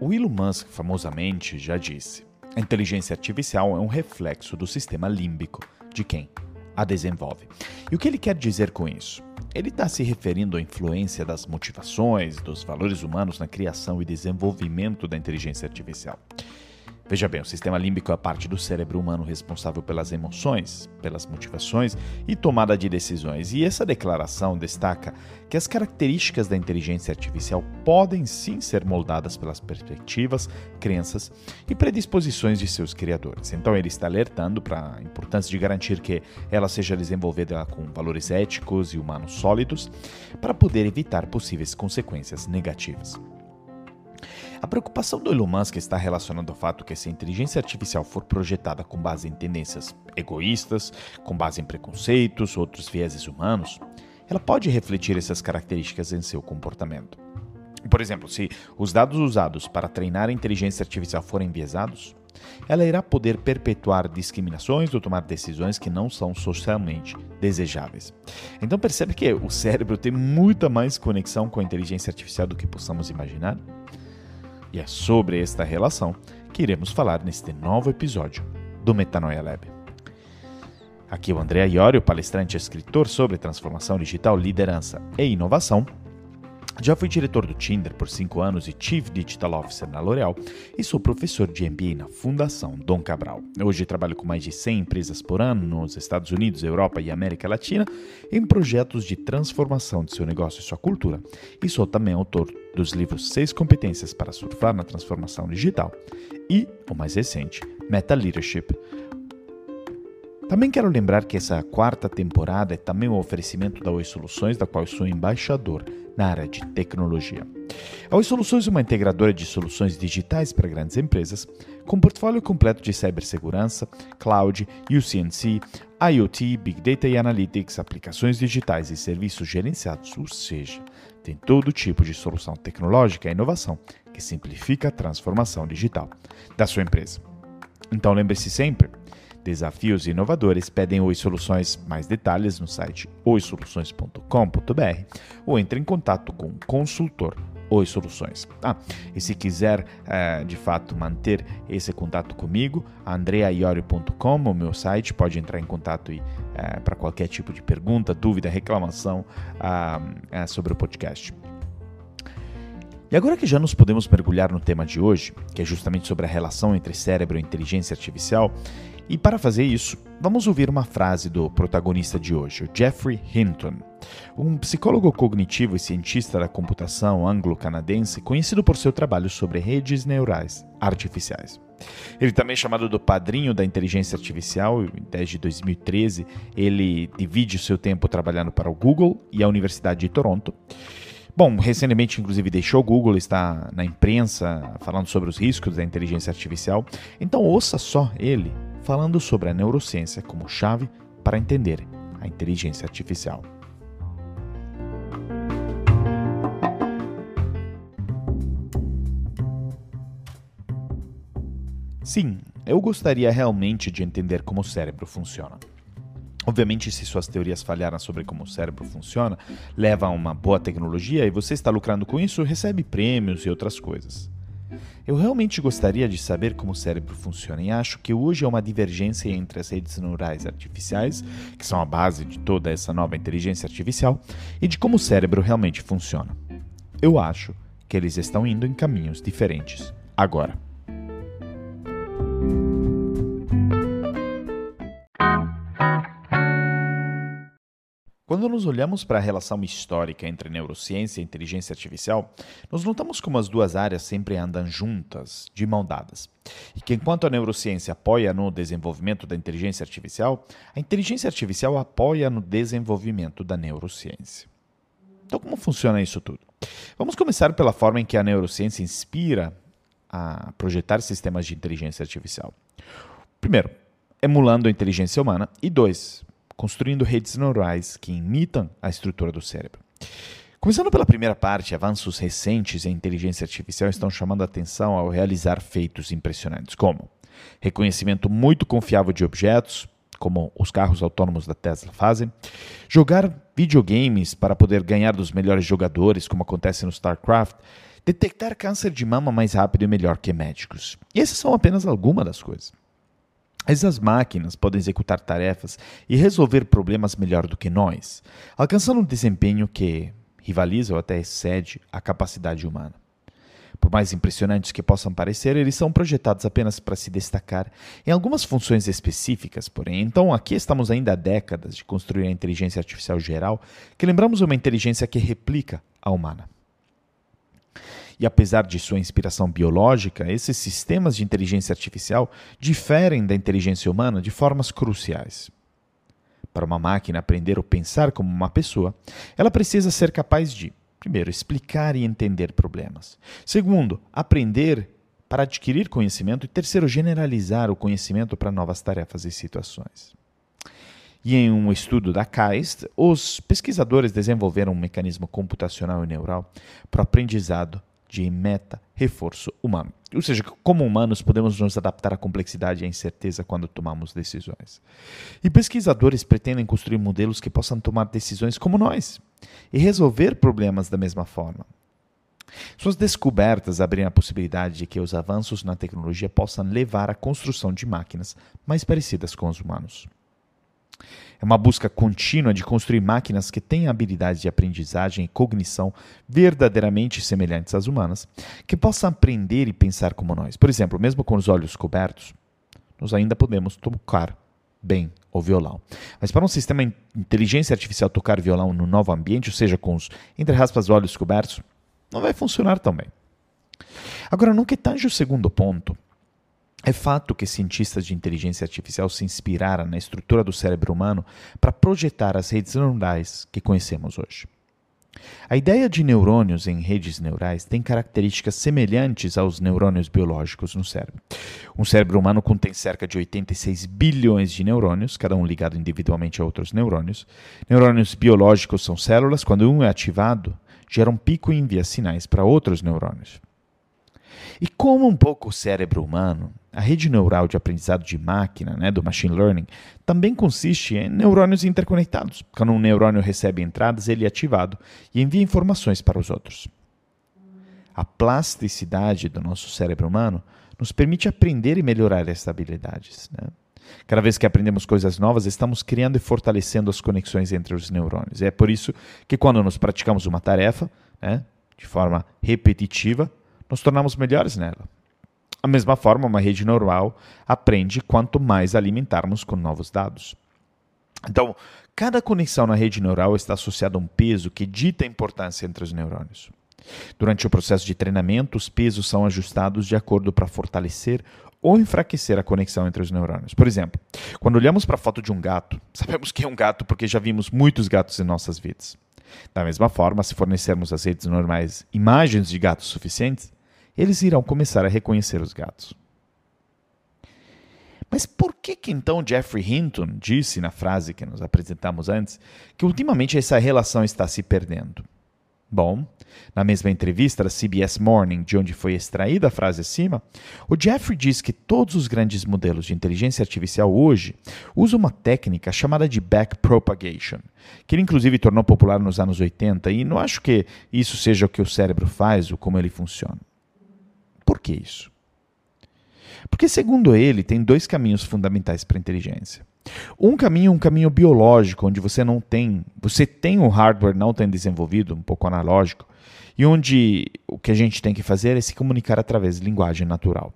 O Elon Musk famosamente já disse: a inteligência artificial é um reflexo do sistema límbico de quem a desenvolve. E o que ele quer dizer com isso? Ele está se referindo à influência das motivações, dos valores humanos na criação e desenvolvimento da inteligência artificial. Veja bem, o sistema límbico é a parte do cérebro humano responsável pelas emoções, pelas motivações e tomada de decisões. E essa declaração destaca que as características da inteligência artificial podem sim ser moldadas pelas perspectivas, crenças e predisposições de seus criadores. Então ele está alertando para a importância de garantir que ela seja desenvolvida com valores éticos e humanos sólidos para poder evitar possíveis consequências negativas. A preocupação do Elon Musk está relacionada ao fato que se a inteligência artificial for projetada com base em tendências egoístas, com base em preconceitos, outros vieses humanos, ela pode refletir essas características em seu comportamento. Por exemplo, se os dados usados para treinar a inteligência artificial forem enviesados, ela irá poder perpetuar discriminações ou tomar decisões que não são socialmente desejáveis. Então percebe que o cérebro tem muita mais conexão com a inteligência artificial do que possamos imaginar? E é sobre esta relação que iremos falar neste novo episódio do Metanoia Lab. Aqui é o André Iorio, palestrante e escritor sobre transformação digital, liderança e inovação. Já fui diretor do Tinder por 5 anos e Chief Digital Officer na L'Oréal e sou professor de MBA na Fundação Dom Cabral. Hoje trabalho com mais de 100 empresas por ano nos Estados Unidos, Europa e América Latina em projetos de transformação de seu negócio e sua cultura e sou também autor dos livros Seis Competências para Surfar na Transformação Digital e, o mais recente, Meta Leadership, também quero lembrar que essa quarta temporada é também um oferecimento da Oi Soluções, da qual sou embaixador na área de tecnologia. A Oi Soluções é uma integradora de soluções digitais para grandes empresas, com portfólio completo de cibersegurança, cloud, UCNC, IoT, Big Data e Analytics, aplicações digitais e serviços gerenciados, ou seja, tem todo tipo de solução tecnológica e inovação que simplifica a transformação digital da sua empresa. Então lembre-se sempre, Desafios inovadores pedem Oi Soluções. Mais detalhes no site oisoluções.com.br ou entre em contato com o consultor Oi Soluções. Ah, e se quiser uh, de fato manter esse contato comigo, andreaiorio.com, o meu site, pode entrar em contato uh, para qualquer tipo de pergunta, dúvida, reclamação uh, sobre o podcast. E agora que já nos podemos mergulhar no tema de hoje, que é justamente sobre a relação entre cérebro e inteligência artificial, e para fazer isso, vamos ouvir uma frase do protagonista de hoje, o Jeffrey Hinton, um psicólogo cognitivo e cientista da computação anglo-canadense conhecido por seu trabalho sobre redes neurais artificiais. Ele também é chamado do padrinho da inteligência artificial, desde 2013 ele divide o seu tempo trabalhando para o Google e a Universidade de Toronto. Bom, recentemente, inclusive, deixou o Google, está na imprensa falando sobre os riscos da inteligência artificial. Então, ouça só ele falando sobre a neurociência como chave para entender a inteligência artificial. Sim, eu gostaria realmente de entender como o cérebro funciona. Obviamente, se suas teorias falharam sobre como o cérebro funciona, leva a uma boa tecnologia e você está lucrando com isso, recebe prêmios e outras coisas. Eu realmente gostaria de saber como o cérebro funciona e acho que hoje há uma divergência entre as redes neurais artificiais, que são a base de toda essa nova inteligência artificial, e de como o cérebro realmente funciona. Eu acho que eles estão indo em caminhos diferentes agora. Quando nos olhamos para a relação histórica entre neurociência e inteligência artificial, nos notamos como as duas áreas sempre andam juntas, de mão dadas. E que enquanto a neurociência apoia no desenvolvimento da inteligência artificial, a inteligência artificial apoia no desenvolvimento da neurociência. Então, como funciona isso tudo? Vamos começar pela forma em que a neurociência inspira a projetar sistemas de inteligência artificial. Primeiro, emulando a inteligência humana, e dois, construindo redes neurais que imitam a estrutura do cérebro. Começando pela primeira parte, avanços recentes em inteligência artificial estão chamando a atenção ao realizar feitos impressionantes, como reconhecimento muito confiável de objetos, como os carros autônomos da Tesla fazem, jogar videogames para poder ganhar dos melhores jogadores, como acontece no StarCraft, detectar câncer de mama mais rápido e melhor que médicos. E essas são apenas algumas das coisas. Essas máquinas podem executar tarefas e resolver problemas melhor do que nós, alcançando um desempenho que rivaliza ou até excede a capacidade humana. Por mais impressionantes que possam parecer, eles são projetados apenas para se destacar em algumas funções específicas, porém. Então, aqui estamos ainda há décadas de construir a inteligência artificial geral, que lembramos uma inteligência que replica a humana. E apesar de sua inspiração biológica, esses sistemas de inteligência artificial diferem da inteligência humana de formas cruciais. Para uma máquina aprender ou pensar como uma pessoa, ela precisa ser capaz de, primeiro, explicar e entender problemas. Segundo, aprender para adquirir conhecimento. E terceiro, generalizar o conhecimento para novas tarefas e situações. E em um estudo da KAIST, os pesquisadores desenvolveram um mecanismo computacional e neural para o aprendizado de meta-reforço humano. Ou seja, como humanos podemos nos adaptar à complexidade e à incerteza quando tomamos decisões. E pesquisadores pretendem construir modelos que possam tomar decisões como nós e resolver problemas da mesma forma. Suas descobertas abrem a possibilidade de que os avanços na tecnologia possam levar à construção de máquinas mais parecidas com os humanos. É uma busca contínua de construir máquinas que tenham habilidades de aprendizagem e cognição verdadeiramente semelhantes às humanas, que possam aprender e pensar como nós. Por exemplo, mesmo com os olhos cobertos, nós ainda podemos tocar bem o violão. Mas para um sistema de inteligência artificial tocar violão no novo ambiente, ou seja, com os, entre aspas, olhos cobertos, não vai funcionar tão bem. Agora, no que tange o segundo ponto, é fato que cientistas de inteligência artificial se inspiraram na estrutura do cérebro humano para projetar as redes neurais que conhecemos hoje. A ideia de neurônios em redes neurais tem características semelhantes aos neurônios biológicos no cérebro. Um cérebro humano contém cerca de 86 bilhões de neurônios, cada um ligado individualmente a outros neurônios. Neurônios biológicos são células, quando um é ativado, gera um pico e envia sinais para outros neurônios. E como um pouco o cérebro humano, a rede neural de aprendizado de máquina, né, do machine learning, também consiste em neurônios interconectados. Quando um neurônio recebe entradas, ele é ativado e envia informações para os outros. A plasticidade do nosso cérebro humano nos permite aprender e melhorar essas habilidades. Né? Cada vez que aprendemos coisas novas, estamos criando e fortalecendo as conexões entre os neurônios. É por isso que, quando nos praticamos uma tarefa, né, de forma repetitiva, nos tornamos melhores nela. Da mesma forma, uma rede neural aprende quanto mais alimentarmos com novos dados. Então, cada conexão na rede neural está associada a um peso que dita a importância entre os neurônios. Durante o processo de treinamento, os pesos são ajustados de acordo para fortalecer ou enfraquecer a conexão entre os neurônios. Por exemplo, quando olhamos para a foto de um gato, sabemos que é um gato porque já vimos muitos gatos em nossas vidas. Da mesma forma, se fornecermos às redes normais imagens de gatos suficientes, eles irão começar a reconhecer os gatos. Mas por que, que então Jeffrey Hinton disse na frase que nos apresentamos antes que ultimamente essa relação está se perdendo? Bom, na mesma entrevista da CBS Morning, de onde foi extraída a frase acima, o Jeffrey diz que todos os grandes modelos de inteligência artificial hoje usam uma técnica chamada de backpropagation, que ele inclusive tornou popular nos anos 80, e não acho que isso seja o que o cérebro faz ou como ele funciona. Por que isso? Porque, segundo ele, tem dois caminhos fundamentais para a inteligência. Um caminho é um caminho biológico, onde você não tem, você tem o hardware não tem desenvolvido, um pouco analógico, e onde o que a gente tem que fazer é se comunicar através de linguagem natural.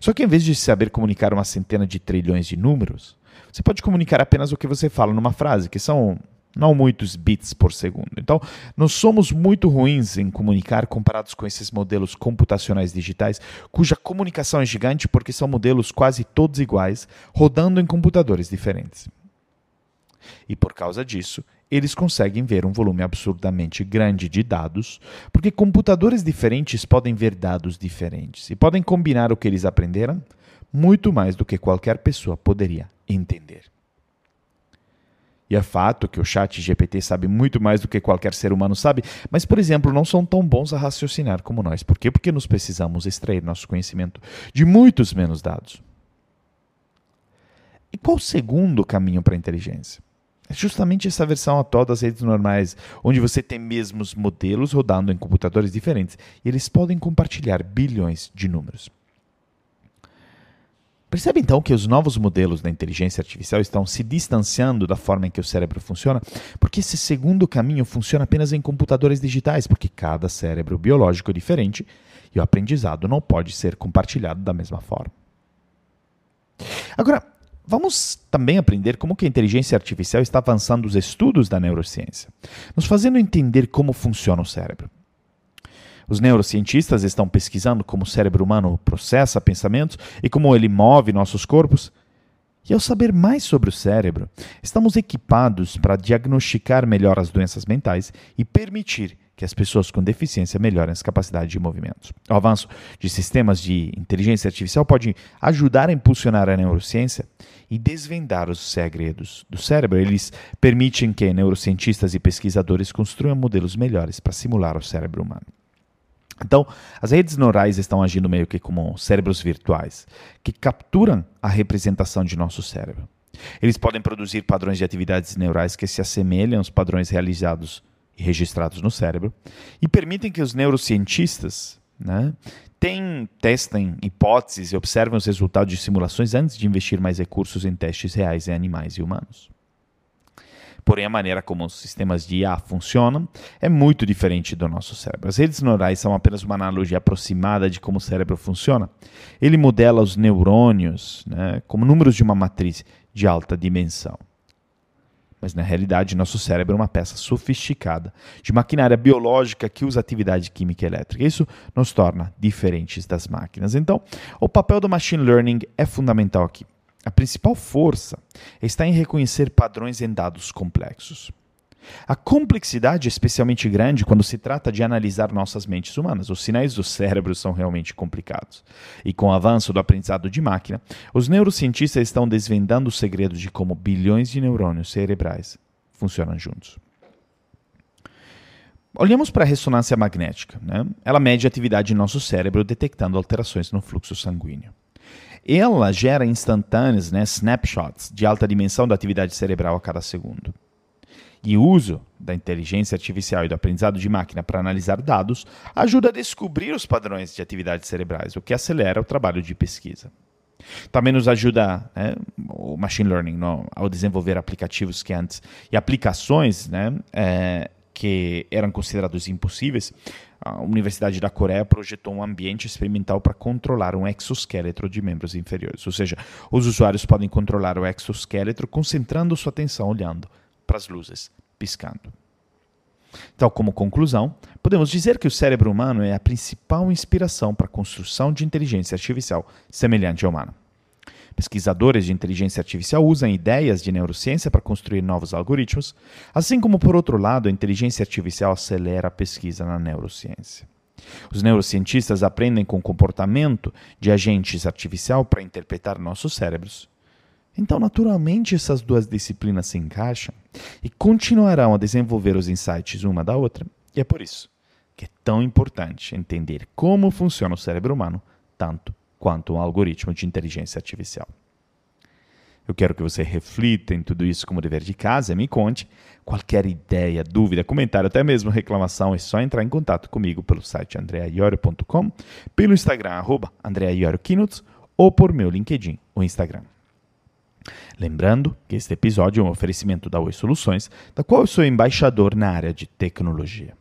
Só que em vez de saber comunicar uma centena de trilhões de números, você pode comunicar apenas o que você fala numa frase, que são não muitos bits por segundo. Então, nós somos muito ruins em comunicar comparados com esses modelos computacionais digitais, cuja comunicação é gigante porque são modelos quase todos iguais, rodando em computadores diferentes. E por causa disso, eles conseguem ver um volume absurdamente grande de dados, porque computadores diferentes podem ver dados diferentes e podem combinar o que eles aprenderam muito mais do que qualquer pessoa poderia entender. E é fato que o chat GPT sabe muito mais do que qualquer ser humano sabe, mas, por exemplo, não são tão bons a raciocinar como nós. Por quê? Porque nós precisamos extrair nosso conhecimento de muitos menos dados. E qual o segundo caminho para a inteligência? É justamente essa versão atual das redes normais, onde você tem mesmos modelos rodando em computadores diferentes e eles podem compartilhar bilhões de números. Percebe então que os novos modelos da inteligência artificial estão se distanciando da forma em que o cérebro funciona, porque esse segundo caminho funciona apenas em computadores digitais, porque cada cérebro biológico é diferente e o aprendizado não pode ser compartilhado da mesma forma. Agora, vamos também aprender como que a inteligência artificial está avançando os estudos da neurociência, nos fazendo entender como funciona o cérebro. Os neurocientistas estão pesquisando como o cérebro humano processa pensamentos e como ele move nossos corpos. E ao saber mais sobre o cérebro, estamos equipados para diagnosticar melhor as doenças mentais e permitir que as pessoas com deficiência melhorem as capacidades de movimento. O avanço de sistemas de inteligência artificial pode ajudar a impulsionar a neurociência e desvendar os segredos do cérebro. Eles permitem que neurocientistas e pesquisadores construam modelos melhores para simular o cérebro humano. Então, as redes neurais estão agindo meio que como cérebros virtuais, que capturam a representação de nosso cérebro. Eles podem produzir padrões de atividades neurais que se assemelham aos padrões realizados e registrados no cérebro e permitem que os neurocientistas né, tem, testem hipóteses e observem os resultados de simulações antes de investir mais recursos em testes reais em animais e humanos. Porém, a maneira como os sistemas de IA funcionam é muito diferente do nosso cérebro. As redes neurais são apenas uma analogia aproximada de como o cérebro funciona. Ele modela os neurônios né, como números de uma matriz de alta dimensão. Mas na realidade, nosso cérebro é uma peça sofisticada de maquinária biológica que usa atividade química e elétrica. Isso nos torna diferentes das máquinas. Então, o papel do machine learning é fundamental aqui. A principal força está em reconhecer padrões em dados complexos. A complexidade é especialmente grande quando se trata de analisar nossas mentes humanas. Os sinais do cérebro são realmente complicados. E com o avanço do aprendizado de máquina, os neurocientistas estão desvendando o segredo de como bilhões de neurônios cerebrais funcionam juntos. Olhamos para a ressonância magnética. Né? Ela mede a atividade em nosso cérebro detectando alterações no fluxo sanguíneo ela gera instantâneos, né, snapshots de alta dimensão da atividade cerebral a cada segundo. E o uso da inteligência artificial e do aprendizado de máquina para analisar dados ajuda a descobrir os padrões de atividades cerebrais, o que acelera o trabalho de pesquisa. Também nos ajuda né, o machine learning no, ao desenvolver aplicativos que antes e aplicações né, é, que eram considerados impossíveis a Universidade da Coreia projetou um ambiente experimental para controlar um exoesqueleto de membros inferiores. Ou seja, os usuários podem controlar o exoesqueleto concentrando sua atenção olhando para as luzes piscando. Então, como conclusão, podemos dizer que o cérebro humano é a principal inspiração para a construção de inteligência artificial semelhante à humana. Pesquisadores de inteligência artificial usam ideias de neurociência para construir novos algoritmos, assim como, por outro lado, a inteligência artificial acelera a pesquisa na neurociência. Os neurocientistas aprendem com o comportamento de agentes artificial para interpretar nossos cérebros. Então, naturalmente, essas duas disciplinas se encaixam e continuarão a desenvolver os insights uma da outra. E é por isso que é tão importante entender como funciona o cérebro humano, tanto quanto um algoritmo de inteligência artificial. Eu quero que você reflita em tudo isso como dever de casa e me conte. Qualquer ideia, dúvida, comentário, até mesmo reclamação, é só entrar em contato comigo pelo site andreaiorio.com, pelo Instagram, arroba ou por meu LinkedIn, o Instagram. Lembrando que este episódio é um oferecimento da Oi Soluções, da qual eu sou embaixador na área de tecnologia.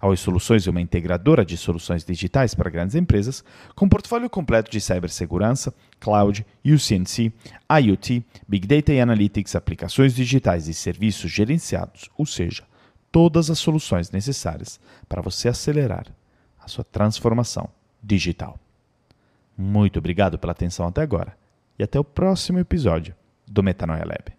A Oi Soluções é uma integradora de soluções digitais para grandes empresas, com portfólio completo de cibersegurança, cloud, UCNC, IoT, Big Data e Analytics, aplicações digitais e serviços gerenciados, ou seja, todas as soluções necessárias para você acelerar a sua transformação digital. Muito obrigado pela atenção até agora e até o próximo episódio do Metanoia Lab.